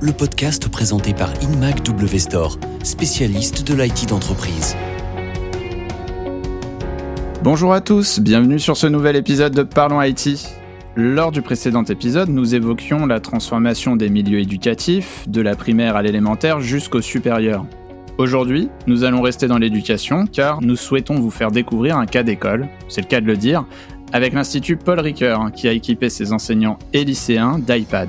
Le podcast présenté par InMac W spécialiste de l'IT d'entreprise. Bonjour à tous, bienvenue sur ce nouvel épisode de Parlons IT. Lors du précédent épisode, nous évoquions la transformation des milieux éducatifs, de la primaire à l'élémentaire jusqu'au supérieur. Aujourd'hui, nous allons rester dans l'éducation car nous souhaitons vous faire découvrir un cas d'école, c'est le cas de le dire, avec l'Institut Paul Ricoeur qui a équipé ses enseignants et lycéens d'iPad.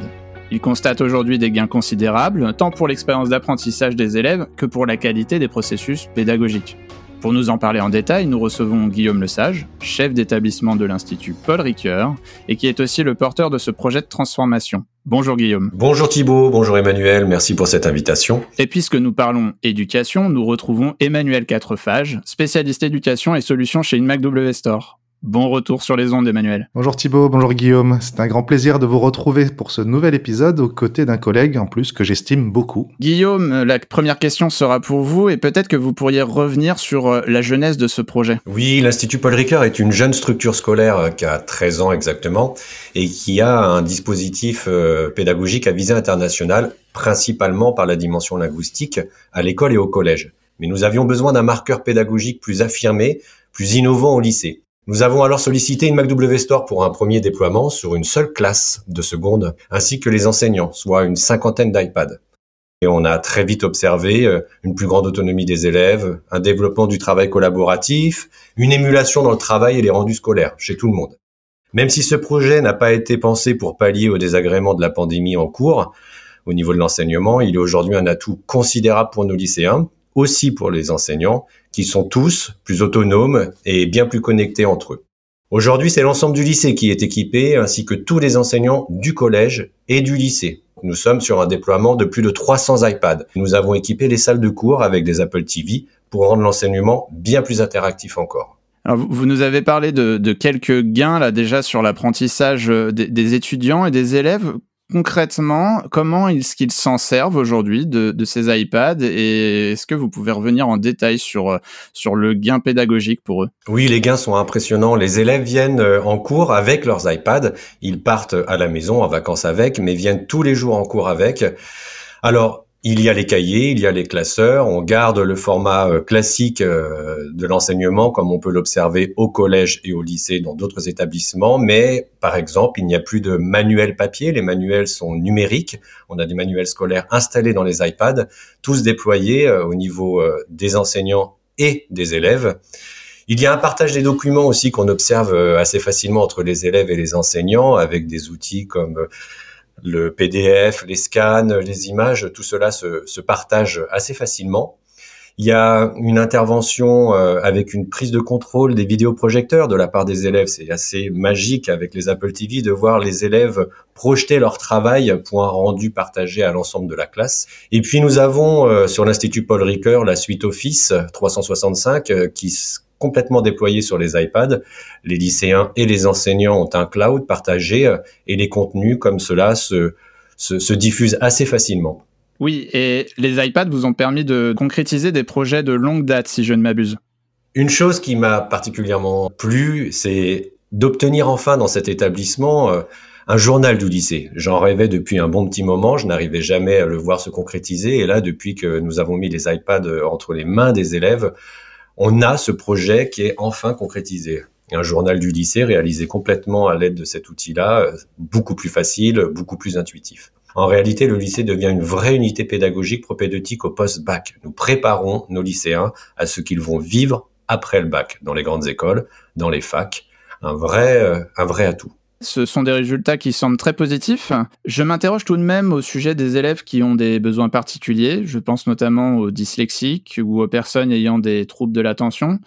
Il constate aujourd'hui des gains considérables, tant pour l'expérience d'apprentissage des élèves que pour la qualité des processus pédagogiques. Pour nous en parler en détail, nous recevons Guillaume Lesage, chef d'établissement de l'Institut Paul Ricoeur, et qui est aussi le porteur de ce projet de transformation. Bonjour Guillaume. Bonjour Thibault, bonjour Emmanuel, merci pour cette invitation. Et puisque nous parlons éducation, nous retrouvons Emmanuel Quatrefage, spécialiste éducation et solutions chez InMac W Store. Bon retour sur les ondes, Emmanuel. Bonjour Thibaut, bonjour Guillaume. C'est un grand plaisir de vous retrouver pour ce nouvel épisode aux côtés d'un collègue en plus que j'estime beaucoup. Guillaume, la première question sera pour vous et peut-être que vous pourriez revenir sur euh, la jeunesse de ce projet. Oui, l'Institut Paul Ricoeur est une jeune structure scolaire euh, qui a 13 ans exactement et qui a un dispositif euh, pédagogique à visée internationale, principalement par la dimension linguistique, à l'école et au collège. Mais nous avions besoin d'un marqueur pédagogique plus affirmé, plus innovant au lycée. Nous avons alors sollicité une MacW Store pour un premier déploiement sur une seule classe de seconde, ainsi que les enseignants, soit une cinquantaine d'iPad. Et on a très vite observé euh, une plus grande autonomie des élèves, un développement du travail collaboratif, une émulation dans le travail et les rendus scolaires chez tout le monde. Même si ce projet n'a pas été pensé pour pallier au désagrément de la pandémie en cours, au niveau de l'enseignement, il est aujourd'hui un atout considérable pour nos lycéens, aussi pour les enseignants, qui sont tous plus autonomes et bien plus connectés entre eux. Aujourd'hui, c'est l'ensemble du lycée qui est équipé, ainsi que tous les enseignants du collège et du lycée. Nous sommes sur un déploiement de plus de 300 iPads. Nous avons équipé les salles de cours avec des Apple TV pour rendre l'enseignement bien plus interactif encore. Vous nous avez parlé de, quelques gains là déjà sur l'apprentissage euh, des, étudiants et des élèves concrètement, comment est-ce qu'ils s'en servent aujourd'hui de, ces iPads et est-ce que vous pouvez revenir en détail sur, euh, sur le gain pédagogique pour eux? Oui, les gains sont impressionnants. Les élèves viennent euh, en cours avec leurs iPads. Ils partent à la maison en vacances avec, mais viennent tous les jours en cours avec. Alors, il y a les cahiers, il y a les classeurs, on garde le format euh, classique euh, de l'enseignement comme on peut l'observer au collège et au lycée dans d'autres établissements, mais par exemple, il n'y a plus de manuels papier, les manuels sont numériques, on a des manuels scolaires installés dans les iPads, tous déployés euh, au niveau des enseignants et des élèves. Il y a un partage des documents aussi qu'on observe assez facilement entre les élèves et les enseignants avec des outils comme le PDF, les scans, les images, tout cela se, se partage assez facilement. Il y a une intervention euh, avec une prise de contrôle des vidéoprojecteurs de la part des élèves. C'est assez magique avec les Apple TV de voir les élèves projeter leur travail pour un rendu partagé à l'ensemble de la classe. Et puis nous avons euh, sur l'Institut Paul Ricoeur la suite Office 365 euh, qui complètement déployé sur les iPads. Les lycéens et les enseignants ont un cloud partagé euh, et les contenus comme cela se, se, diffusent assez facilement. Oui, et les iPads vous ont permis de concrétiser des projets de longue date, si je ne m'abuse. Une chose qui m'a particulièrement plu, c'est d'obtenir enfin dans cet établissement euh, un journal du lycée. J'en rêvais depuis un bon petit moment, je n'arrivais jamais à le voir se concrétiser, et là, depuis que nous avons mis les iPads euh, entre les mains des élèves, on a ce projet qui est enfin concrétisé. Un journal du lycée réalisé complètement à l'aide de cet outil-là, euh, beaucoup plus facile, beaucoup plus intuitif. En réalité, le lycée devient une vraie unité pédagogique propédeutique au post-bac. Nous préparons nos lycéens à ce qu'ils vont vivre après le bac, dans les grandes écoles, dans les facs. Un vrai, euh, un vrai atout. Ce sont des résultats qui semblent très positifs. Je m'interroge tout de même au sujet des élèves qui ont des besoins particuliers. Je pense notamment aux dyslexiques ou aux personnes ayant des troubles de l'attention.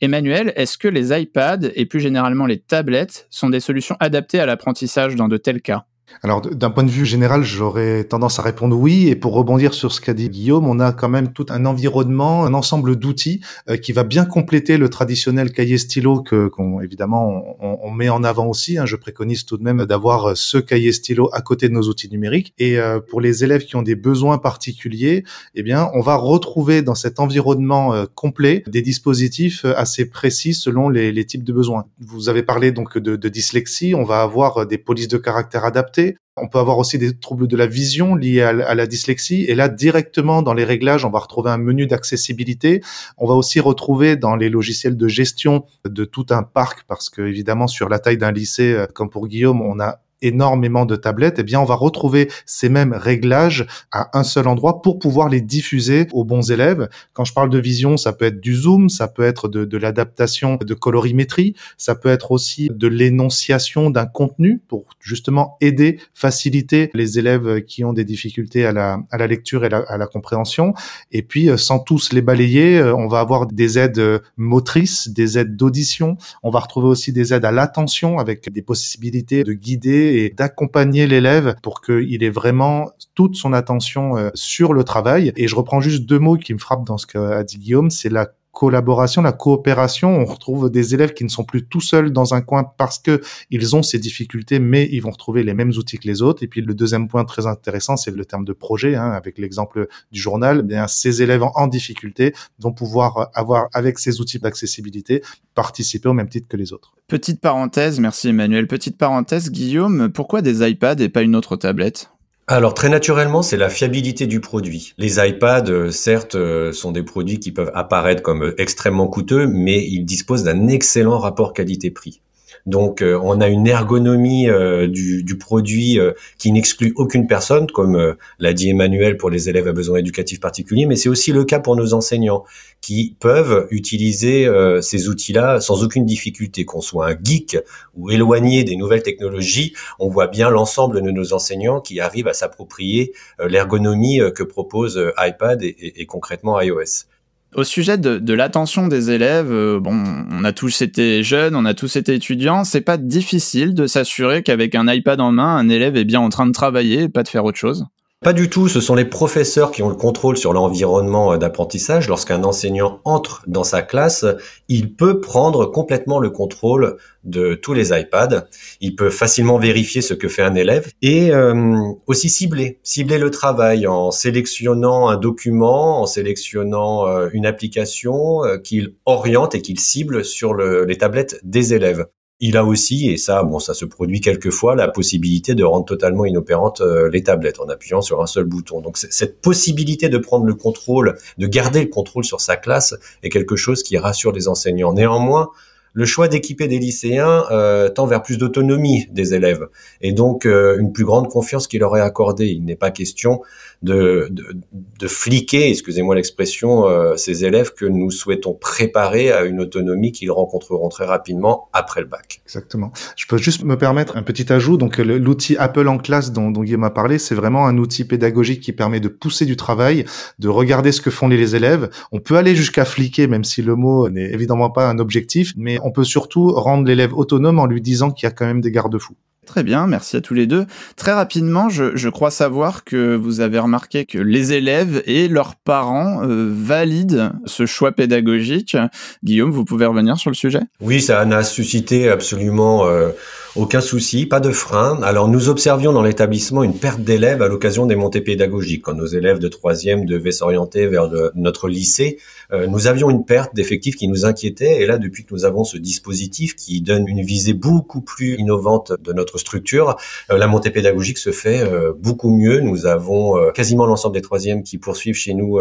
Emmanuel, est-ce que les iPads et plus généralement les tablettes sont des solutions adaptées à l'apprentissage dans de tels cas? Alors, d'un point de vue général, j'aurais tendance à répondre oui. Et pour rebondir sur ce qu'a dit Guillaume, on a quand même tout un environnement, un ensemble d'outils euh, qui va bien compléter le traditionnel cahier stylo que, qu'on, évidemment, on, on, met en avant aussi. Hein. Je préconise tout de même d'avoir ce cahier stylo à côté de nos outils numériques. Et euh, pour les élèves qui ont des besoins particuliers, eh bien, on va retrouver dans cet environnement euh, complet des dispositifs assez précis selon les, les, types de besoins. Vous avez parlé donc de, de dyslexie. On va avoir des polices de caractère adaptées On peut avoir aussi des troubles de la vision liés à, la dyslexie. Et là, directement dans les réglages, on va retrouver un menu d'accessibilité. On va aussi retrouver dans les logiciels de gestion de tout un parc, parce que évidemment, sur la taille d'un lycée, euh, comme pour Guillaume, on a énormément de tablettes, eh bien, on va retrouver ces mêmes réglages à un seul endroit pour pouvoir les diffuser aux bons élèves. Quand je parle de vision, ça peut être du zoom, ça peut être de, de l'adaptation de colorimétrie, ça peut être aussi de l'énonciation d'un contenu pour justement aider, faciliter les élèves qui ont des difficultés à la, à la lecture et à la compréhension. Et puis, euh, sans tous les balayer, euh, on va avoir des aides euh, motrices, des aides d'audition. On va retrouver aussi des aides à l'attention avec des possibilités de guider et d'accompagner l'élève pour qu'il ait vraiment toute son attention euh, sur le travail. Et je reprends juste deux mots qui me frappent dans ce qu'a dit Guillaume, c'est la collaboration, la coopération. On retrouve des élèves qui ne sont plus tout seuls dans un coin parce que ils ont ces difficultés, mais ils vont retrouver les mêmes outils que les autres. Et puis le deuxième point très intéressant, c'est le terme de projet, hein, avec l'exemple du journal. Eh bien, ces élèves en, difficulté vont pouvoir avoir, avec ces outils d'accessibilité, participer au même titre que les autres. Petite parenthèse, merci Emmanuel. Petite parenthèse, Guillaume, pourquoi des iPads et pas une autre tablette? Alors très naturellement, c'est la fiabilité du produit. Les iPads, euh, certes, euh, sont des produits qui peuvent apparaître comme euh, extrêmement coûteux, mais ils disposent d'un excellent rapport qualité-prix. Donc euh, on a une ergonomie euh, du, du, produit euh, qui n'exclut aucune personne, comme l'a dit Emmanuel pour les élèves à besoins éducatifs particuliers, mais c'est aussi le cas pour nos enseignants qui peuvent utiliser ces outils-là sans aucune difficulté, qu'on soit un geek ou éloigné des nouvelles technologies, on voit bien l'ensemble de nos enseignants qui arrivent à s'approprier l'ergonomie que propose iPad et concrètement iOS. Au sujet de, l'attention des élèves, euh, bon, on a tous été jeunes, on a tous été étudiants. C'est pas difficile de s'assurer qu'avec un iPad en main, un élève est bien en train de travailler et pas de faire autre chose? Pas du tout, ce sont les professeurs qui ont le contrôle sur l'environnement euh, d'apprentissage. Lorsqu'un enseignant entre dans sa classe, il peut prendre complètement le contrôle de tous les iPads. Il peut facilement vérifier ce que fait un élève et euh, aussi cibler, cibler le travail en sélectionnant un document, en sélectionnant euh, une application qu'il oriente et qu'il cible sur les tablettes des élèves il a aussi, et ça, bon, ça se produit quelquefois, la possibilité de rendre totalement inopérantes euh, les tablettes en appuyant sur un seul bouton. Donc cette possibilité de prendre le contrôle, de garder le contrôle sur sa classe, est quelque chose qui rassure les enseignants. Néanmoins, le choix d'équiper des lycéens euh, tend vers plus d'autonomie des élèves et donc euh, une plus grande confiance qui leur est accordée. Il n'est pas question de, de, de fliquer, excusez-moi l'expression, euh, ces élèves que nous souhaitons préparer à une autonomie qu'ils rencontreront très rapidement après le bac. Exactement. Je peux juste me permettre un petit ajout. Donc l'outil Apple en classe dont, dont Guillaume a parlé, c'est vraiment un outil pédagogique qui permet de pousser du travail, de regarder ce que font les élèves. On peut aller jusqu'à fliquer, même si le mot n'est évidemment pas un objectif, mais on peut surtout rendre l'élève autonome en lui disant qu'il y a quand même des garde-fous. Très bien, merci à tous les deux. Très rapidement, je, crois savoir que vous avez remarqué que les élèves et leurs parents euh, valident ce choix pédagogique. Guillaume, vous pouvez revenir sur le sujet? Oui, ça n'a suscité absolument euh, aucun souci, pas de frein. Alors nous observions dans l'établissement une perte d'élèves à l'occasion des montées pédagogiques. Quand nos élèves de troisième devaient s'orienter vers notre lycée, euh, nous avions une perte d'effectifs qui nous inquiétait. Et là, depuis que nous avons ce dispositif qui donne une visée beaucoup plus innovante de notre structure, euh, la montée pédagogique se fait euh, beaucoup mieux. Nous avons quasiment l'ensemble des troisièmes qui poursuivent chez nous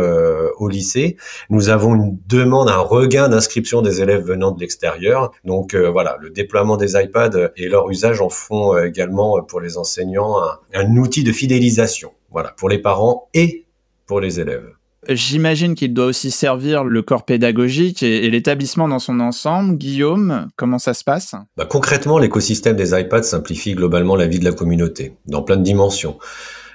au lycée. Nous avons une demande, un regain d'inscription des élèves venant de l'extérieur. Donc voilà, le déploiement des iPads et leur usage en font également pour les enseignants un, un outil de fidélisation. Voilà, pour les parents et pour les élèves. J'imagine qu'il doit aussi servir le corps pédagogique et, l'établissement dans son ensemble. Guillaume, comment ça se passe? Bah, Concrètement, l'écosystème des iPads simplifie globalement la vie de la communauté, dans plein de dimensions.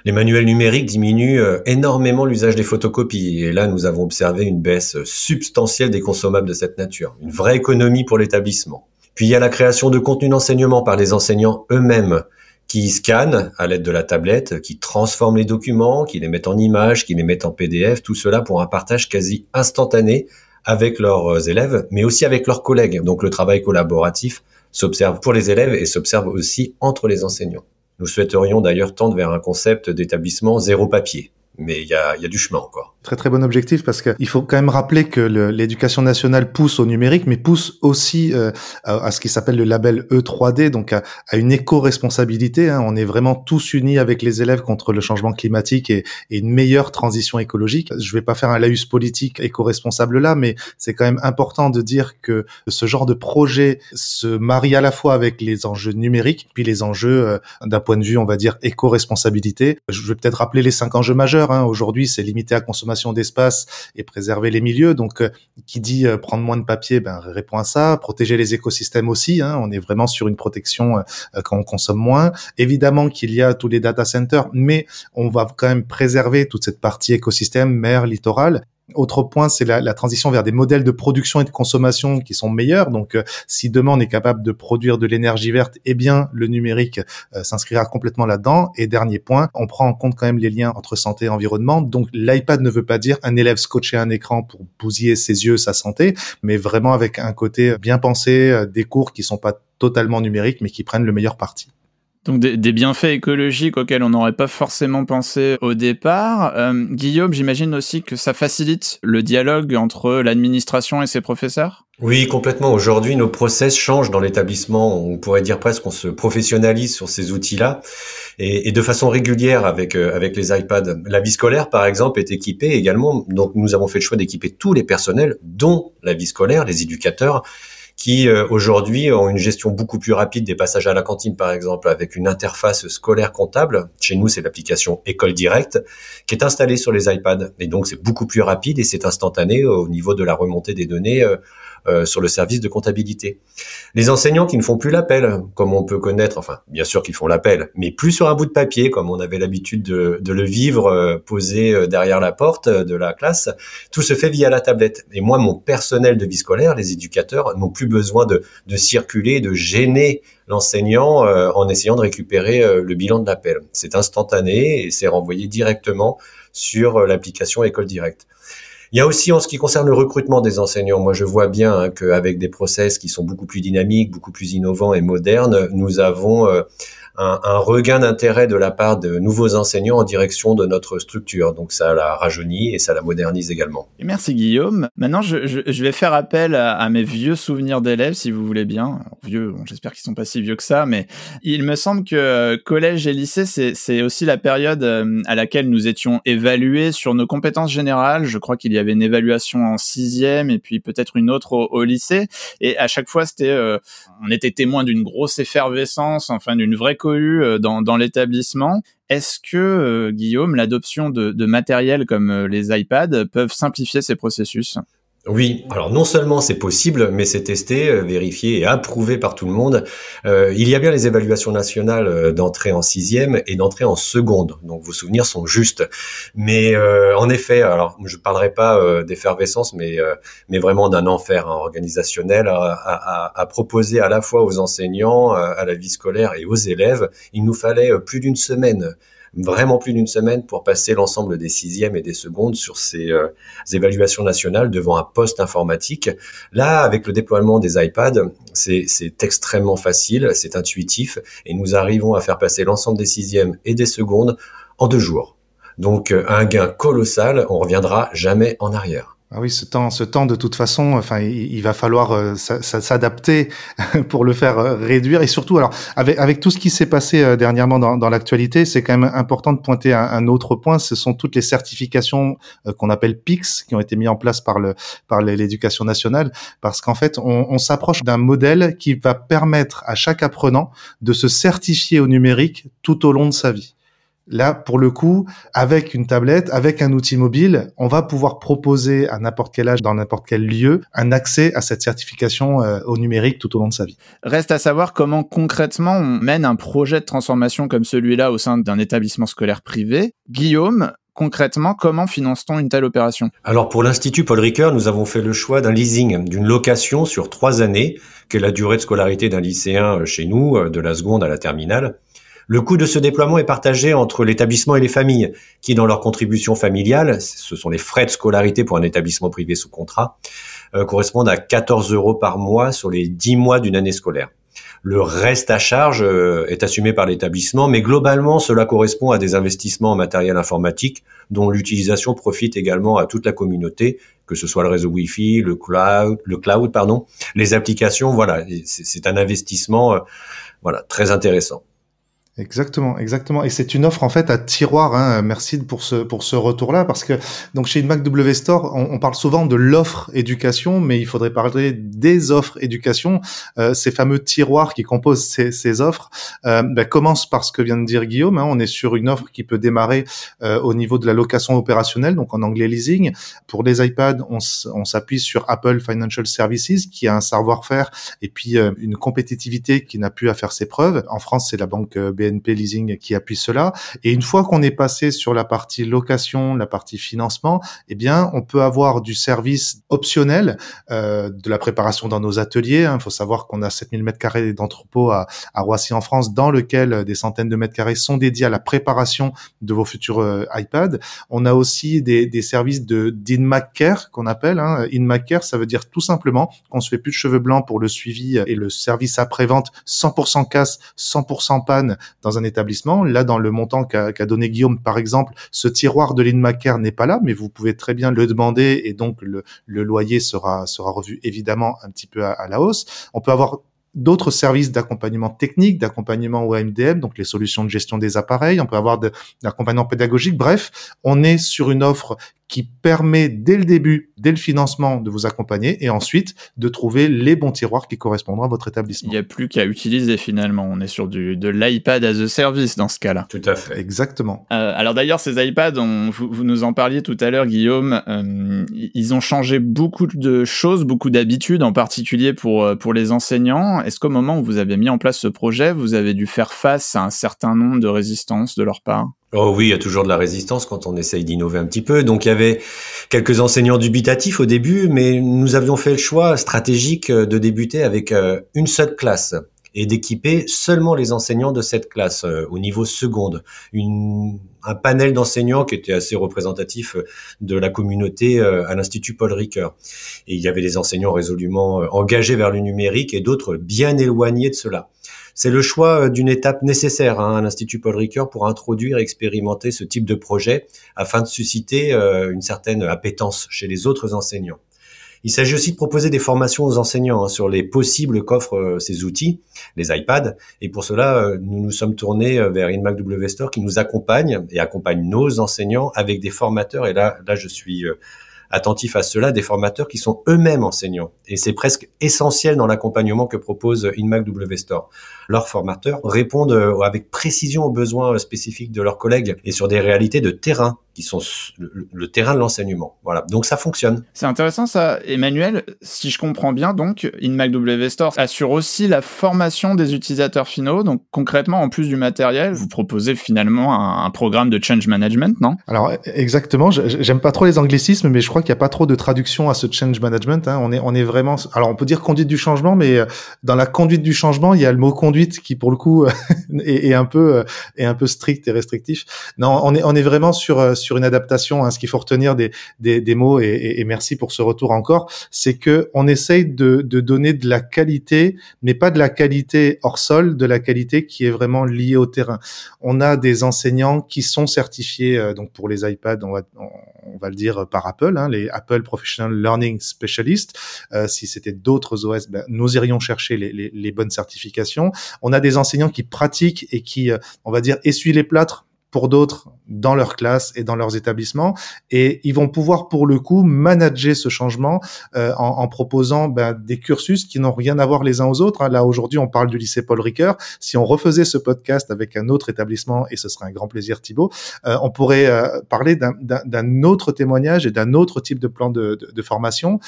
Les manuels numériques diminuent euh, énormément l'usage des photocopies et là nous avons observé une baisse substantielle des consommables de cette nature, une vraie économie pour l'établissement. Puis il y a la création de contenus d'enseignement par les enseignants eux-mêmes qui scannent à l'aide de la tablette, qui transforment les documents, qui les mettent en images, qui les mettent en PDF, tout cela pour un partage quasi instantané avec leurs élèves, mais aussi avec leurs collègues. Donc le travail collaboratif s'observe pour les élèves et s'observe aussi entre les enseignants. Nous souhaiterions d'ailleurs tendre vers un concept d'établissement zéro papier. Mais il y a, y a, du chemin encore. Très très bon objectif parce qu'il faut quand même rappeler que l'éducation nationale pousse au numérique, mais pousse aussi euh, à, ce qui s'appelle le label E3D, donc à, une éco-responsabilité. Hein. On est vraiment tous unis avec les élèves contre le changement climatique et, une meilleure transition écologique. Je vais pas faire un laïus politique éco-responsable là, mais c'est quand même important de dire que ce genre de projet se marie à la fois avec les enjeux numériques, puis les enjeux euh, d'un point de vue, on va dire, éco-responsabilité. Je vais peut-être rappeler les cinq enjeux majeurs. Hein. Aujourd'hui, c'est limiter la consommation d'espace et préserver les milieux. Donc, euh, qui dit euh, prendre moins de papier, ben, répond à ça. Protéger les écosystèmes aussi. Hein. On est vraiment sur une protection quand on consomme moins. Évidemment qu'il y a tous les data centers, mais on va quand même préserver toute cette partie écosystème, mer, littoral. Autre point, c'est la, transition vers des modèles de production et de consommation qui sont meilleurs. Donc, euh, si demain on est capable de produire de l'énergie verte, eh bien, le numérique euh, s'inscrira complètement là-dedans. Et dernier point, on prend en compte quand même les liens entre santé et environnement. Donc, l'iPad ne veut pas dire un élève scotché un écran pour bousiller ses yeux, sa santé, mais vraiment avec un côté bien pensé, euh, des cours qui sont pas totalement numériques, mais qui prennent le meilleur parti. Donc des, bienfaits écologiques auxquels on n'aurait pas forcément pensé au départ. Euh, Guillaume, j'imagine aussi que ça facilite le dialogue entre l'administration et ses professeurs? Oui, complètement. Aujourd'hui, nos process changent dans l'établissement. On pourrait dire presque qu'on se professionnalise sur ces outils-là et, de façon régulière avec, euh, avec les iPads. La vie scolaire, par exemple, est équipée également. Donc nous avons fait le choix d'équiper tous les personnels, dont la vie scolaire, les éducateurs, qui euh, aujourd'hui ont une gestion beaucoup plus rapide des passages à la cantine, par exemple, avec une interface scolaire comptable. Chez nous, c'est l'application École Directe qui est installée sur les iPads. Et donc, c'est beaucoup plus rapide et c'est instantané au niveau de la remontée des données euh, euh, sur le service de comptabilité. Les enseignants qui ne font plus l'appel, comme on peut connaître, enfin bien sûr qu'ils font l'appel, mais plus sur un bout de papier, comme on avait l'habitude de, de, le vivre euh, posé euh, derrière la porte de la classe, tout se fait via la tablette. Et moi, mon personnel de vie scolaire, les éducateurs, n'ont plus besoin de, de circuler, de gêner l'enseignant en essayant de récupérer le bilan de l'appel. C'est instantané et c'est renvoyé directement sur l'application École Directe. Il y a aussi en ce qui concerne le recrutement des enseignants, moi je vois bien hein, qu'avec des process qui sont beaucoup plus dynamiques, beaucoup plus innovants et modernes, nous avons euh, un, regain d'intérêt de la part de nouveaux enseignants en direction de notre structure. Donc ça la rajeunit et ça la modernise également. merci Guillaume. Maintenant, je, vais faire appel à, mes vieux souvenirs d'élèves, si vous voulez bien. vieux, j'espère qu'ils sont pas si vieux que ça, mais il me semble que euh, collège et lycée, c'est aussi la période euh, à laquelle nous étions évalués sur nos compétences générales. Je crois qu'il y avait une évaluation en sixième et puis peut-être une autre au, lycée. Et à chaque fois, c'était, euh, on était témoin d'une grosse effervescence, enfin d'une vraie euh, dans, dans l'établissement. Est-ce que, euh, Guillaume, l'adoption de, de matériel comme les iPads peuvent simplifier ces processus? Oui, alors non seulement c'est possible, mais c'est testé, euh, vérifié et approuvé par tout le monde. Euh, il y a bien les évaluations nationales euh, d'entrée en sixième et d'entrée en seconde, donc vos souvenirs sont justes. Mais en effet, alors je ne parlerai pas d'effervescence, mais mais vraiment d'un enfer hein, organisationnel à, à, à, proposer à la fois aux enseignants, à la vie scolaire et aux élèves. Il nous fallait plus d'une semaine vraiment plus d'une semaine pour passer l'ensemble des sixièmes et des secondes sur ces euh, évaluations nationales devant un poste informatique. Là, avec le déploiement des iPads, c'est extrêmement facile, c'est intuitif, et nous arrivons à faire passer l'ensemble des sixièmes et des secondes en deux jours. Donc euh, un gain colossal, on reviendra jamais en arrière. Ah oui, ce temps, ce temps de toute façon, enfin, il, va falloir euh, s'adapter pour le faire euh, réduire. Et surtout, alors, avec, tout ce qui s'est passé euh, dernièrement dans, l'actualité, c'est quand même important de pointer un, autre point. Ce sont toutes les certifications qu'on appelle PIX, qui ont été mises en place par le par l'éducation nationale, parce qu'en fait, on s'approche d'un modèle qui va permettre à chaque apprenant de se certifier au numérique tout au long de sa vie. Là, pour le coup, avec une tablette, avec un outil mobile, on va pouvoir proposer à n'importe quel âge, dans n'importe quel lieu, un accès à cette certification euh, au numérique tout au long de sa vie. Reste à savoir comment concrètement on mène un projet de transformation comme celui-là au sein d'un établissement scolaire privé. Guillaume, concrètement, comment finance-t-on une telle opération? Alors pour l'Institut Paul Ricoeur, nous avons fait le choix d'un leasing, d'une location sur trois années, qui est la durée de scolarité d'un lycéen euh, chez nous, euh, de la seconde à la terminale. Le coût de ce déploiement est partagé entre l'établissement et les familles, qui dans leur contribution familiale, ce sont les frais de scolarité pour un établissement privé sous contrat, euh, correspondent à 14 euros par mois sur les 10 mois d'une année scolaire. Le reste à charge euh, est assumé par l'établissement, mais globalement, cela correspond à des investissements en matériel informatique dont l'utilisation profite également à toute la communauté, que ce soit le réseau Wi-Fi, le cloud, le cloud, pardon, les applications. Voilà, c'est un investissement, euh, voilà, très intéressant. Exactement, exactement. Et c'est une offre en fait à tiroir. Hein. Merci pour ce pour ce retour-là parce que donc chez Mac W Store, on, parle souvent de l'offre éducation, mais il faudrait parler des offres éducation. Euh, ces fameux tiroirs qui composent ces, ces offres euh, ben, commencent par ce que vient de dire Guillaume. Hein. On est sur une offre qui peut démarrer euh, au niveau de la location opérationnelle, donc en anglais leasing. Pour les iPads, on, on s'appuie sur Apple Financial Services qui a un savoir-faire et puis euh, une compétitivité qui n'a plus à faire ses preuves. En France, c'est la banque B BNP Leasing qui appuie cela. Et une fois qu'on est passé sur la partie location, la partie financement, eh bien, on peut avoir du service optionnel, euh, de la préparation dans nos ateliers. Il hein. faut savoir qu'on a 7000 mètres carrés d'entrepôt à, à, Roissy en France, dans lequel des centaines de mètres carrés sont dédiés à la préparation de vos futurs euh, iPads. On a aussi des, des services de d'InMacCare qu'on appelle. Hein. InMacCare, ça veut dire tout simplement qu'on se fait plus de cheveux blancs pour le suivi et le service après-vente 100% casse, 100% panne dans un établissement. Là, dans le montant qu'a donné Guillaume, par exemple, ce tiroir de l'InMaCare n'est pas là, mais vous pouvez très bien le demander et donc le, loyer sera, sera revu évidemment un petit peu à, à la hausse. On peut avoir d'autres services d'accompagnement technique, d'accompagnement au MDM, donc les solutions de gestion des appareils. On peut avoir de, d'accompagnement pédagogique. Bref, on est sur une offre qui permet dès le début, dès le financement, de vous accompagner et ensuite de trouver les bons tiroirs qui correspondront à votre établissement. Il n'y a plus qu'à utiliser finalement. On est sur du, de l'iPad as a service dans ce cas-là. Tout à fait. Exactement. Euh, alors d'ailleurs, ces iPads, on, vous, nous en parliez tout à l'heure, Guillaume, euh, ils ont changé beaucoup de choses, beaucoup d'habitudes, en particulier pour, euh, pour les enseignants. Est-ce qu'au moment où vous avez mis en place ce projet, vous avez dû faire face à un certain nombre de résistances de leur part? Oh oui, il y a toujours de la résistance quand on essaye d'innover un petit peu. Donc il y avait quelques enseignants dubitatifs au début, mais nous avions fait le choix stratégique euh, de débuter avec euh, une seule classe et d'équiper seulement les enseignants de cette classe euh, au niveau seconde. Une, un panel d'enseignants qui était assez représentatif de la communauté à l'Institut Paul Ricoeur. Et il y avait des enseignants résolument engagés vers le numérique et d'autres bien éloignés de cela. C'est le choix euh, d'une étape nécessaire hein, à l'Institut Paul Ricoeur pour introduire et expérimenter ce type de projet afin de susciter euh, une certaine appétence chez les autres enseignants. Il s'agit aussi de proposer des formations aux enseignants hein, sur les possibles qu'offrent euh, ces outils, les iPads. Et pour cela, nous nous sommes tournés vers InMac W Store qui nous accompagne et accompagne nos enseignants avec des formateurs. Et là, là, je suis attentif à cela, des formateurs qui sont eux-mêmes enseignants. Et c'est presque essentiel dans l'accompagnement que propose InMac W Store leurs formateurs répondent euh, avec précision aux besoins euh, spécifiques de leurs collègues et sur des réalités de terrain qui sont le, terrain de l'enseignement. Voilà, donc ça fonctionne. C'est intéressant ça, Emmanuel. Si je comprends bien, donc InMacW Store assure aussi la formation des utilisateurs finaux. Donc concrètement, en plus du matériel, vous proposez finalement un, programme de change management, non? Alors exactement. J'aime pas trop les anglicismes, mais je crois qu'il n'y a pas trop de traduction à ce change management. Hein. On est on est vraiment. Alors on peut dire conduite du changement, mais euh, dans la conduite du changement, il y a le mot conduite qui pour le coup est, un peu euh, est un peu strict et restrictif. Non, on est on est vraiment sur euh, sur une adaptation. Hein. Ce qu'il faut retenir des des, des mots et, et, merci pour ce retour encore, c'est que on essaye de de donner de la qualité, mais pas de la qualité hors sol, de la qualité qui est vraiment liée au terrain. On a des enseignants qui sont certifiés donc pour les iPads, on va on va le dire par Apple, hein, les Apple Professional Learning Specialists. si c'était d'autres OS, ben, nous irions chercher les, les, les bonnes certifications. On a des enseignants qui pratiquent et qui, euh, on va dire, essuient les plâtres pour d'autres dans leur classe et dans leurs établissements et ils vont pouvoir pour le coup manager ce changement euh, en, en, proposant ben, des cursus qui n'ont rien à voir les uns aux autres. Hein. Là aujourd'hui on parle du lycée Paul Ricoeur. Si on refaisait ce podcast avec un autre établissement et ce serait un grand plaisir Thibaut, euh, on pourrait euh, parler d'un autre témoignage et d'un autre type de plan de, de, de formation.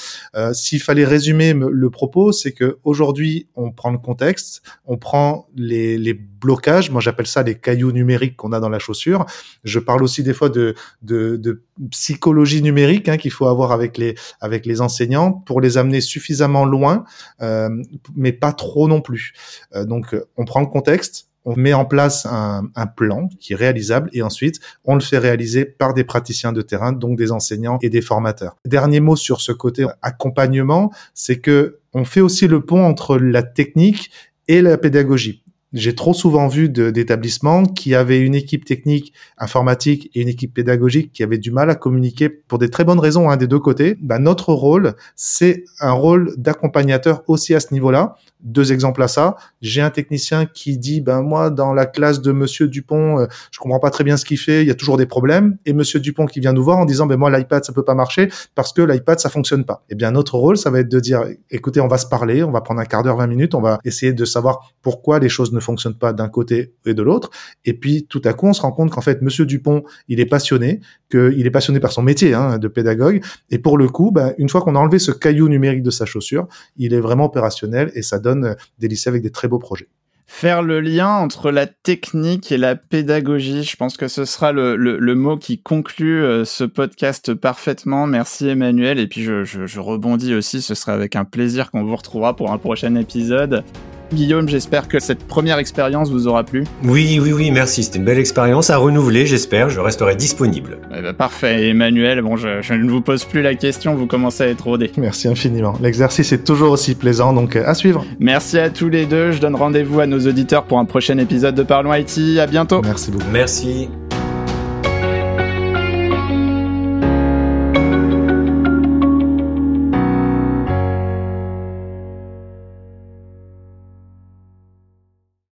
S'il fallait résumer le propos, c'est que aujourd'hui on prend le contexte, on prend les, les blocages, moi j'appelle ça les cailloux numériques qu'on a dans la chaussure. Je parle aussi des fois de, de, de psychologie numérique hein, qu'il faut avoir avec les, avec les enseignants pour les amener suffisamment loin, euh, mais pas trop non plus. Euh, donc on prend le contexte, on met en place un, un, plan qui est réalisable et ensuite on le fait réaliser par des praticiens de terrain, donc des enseignants et des formateurs. Dernier mot sur ce côté accompagnement, c'est que on fait aussi le pont entre la technique et la pédagogie. J'ai trop souvent vu d'établissements qui avaient une équipe technique informatique et une équipe pédagogique qui avaient du mal à communiquer pour des très bonnes raisons hein, des deux côtés. Ben, notre rôle, c'est un rôle d'accompagnateur aussi à ce niveau-là. Deux exemples à ça. J'ai un technicien qui dit, ben moi, dans la classe de Monsieur Dupont, euh, je comprends pas très bien ce qu'il fait, il y a toujours des problèmes. Et Monsieur Dupont qui vient nous voir en disant, ben moi, l'iPad, ça peut pas marcher parce que l'iPad, ça fonctionne pas. Eh bien, notre rôle, ça va être de dire, écoutez, on va se parler, on va prendre un quart d'heure, 20 minutes, on va essayer de savoir pourquoi les choses ne fonctionnent pas d'un côté et de l'autre. Et puis, tout à coup, on se rend compte qu'en fait, Monsieur Dupont, il est passionné, qu'il est passionné par son métier hein, de pédagogue. Et pour le coup, ben, une fois qu'on a enlevé ce caillou numérique de sa chaussure, il est vraiment opérationnel et ça donne des lycées avec des très beaux projets. Faire le lien entre la technique et la pédagogie, je pense que ce sera le, mot qui conclut euh, ce podcast parfaitement. Merci Emmanuel. Et puis je, je rebondis aussi, ce sera avec un plaisir qu'on vous retrouvera pour un prochain épisode. Guillaume, j'espère que cette première expérience vous aura plu. Oui, oui, oui, merci. C'était une belle expérience à renouveler, j'espère. Je resterai disponible. Eh ben, parfait. Emmanuel, bon, je, je, ne vous pose plus la question, vous commencez à être rodé. Merci infiniment. L'exercice est toujours aussi plaisant, donc euh, à suivre. Merci à tous les deux. Je donne rendez-vous à nos auditeurs pour un prochain épisode de Parlons IT. À bientôt. Merci beaucoup. Merci.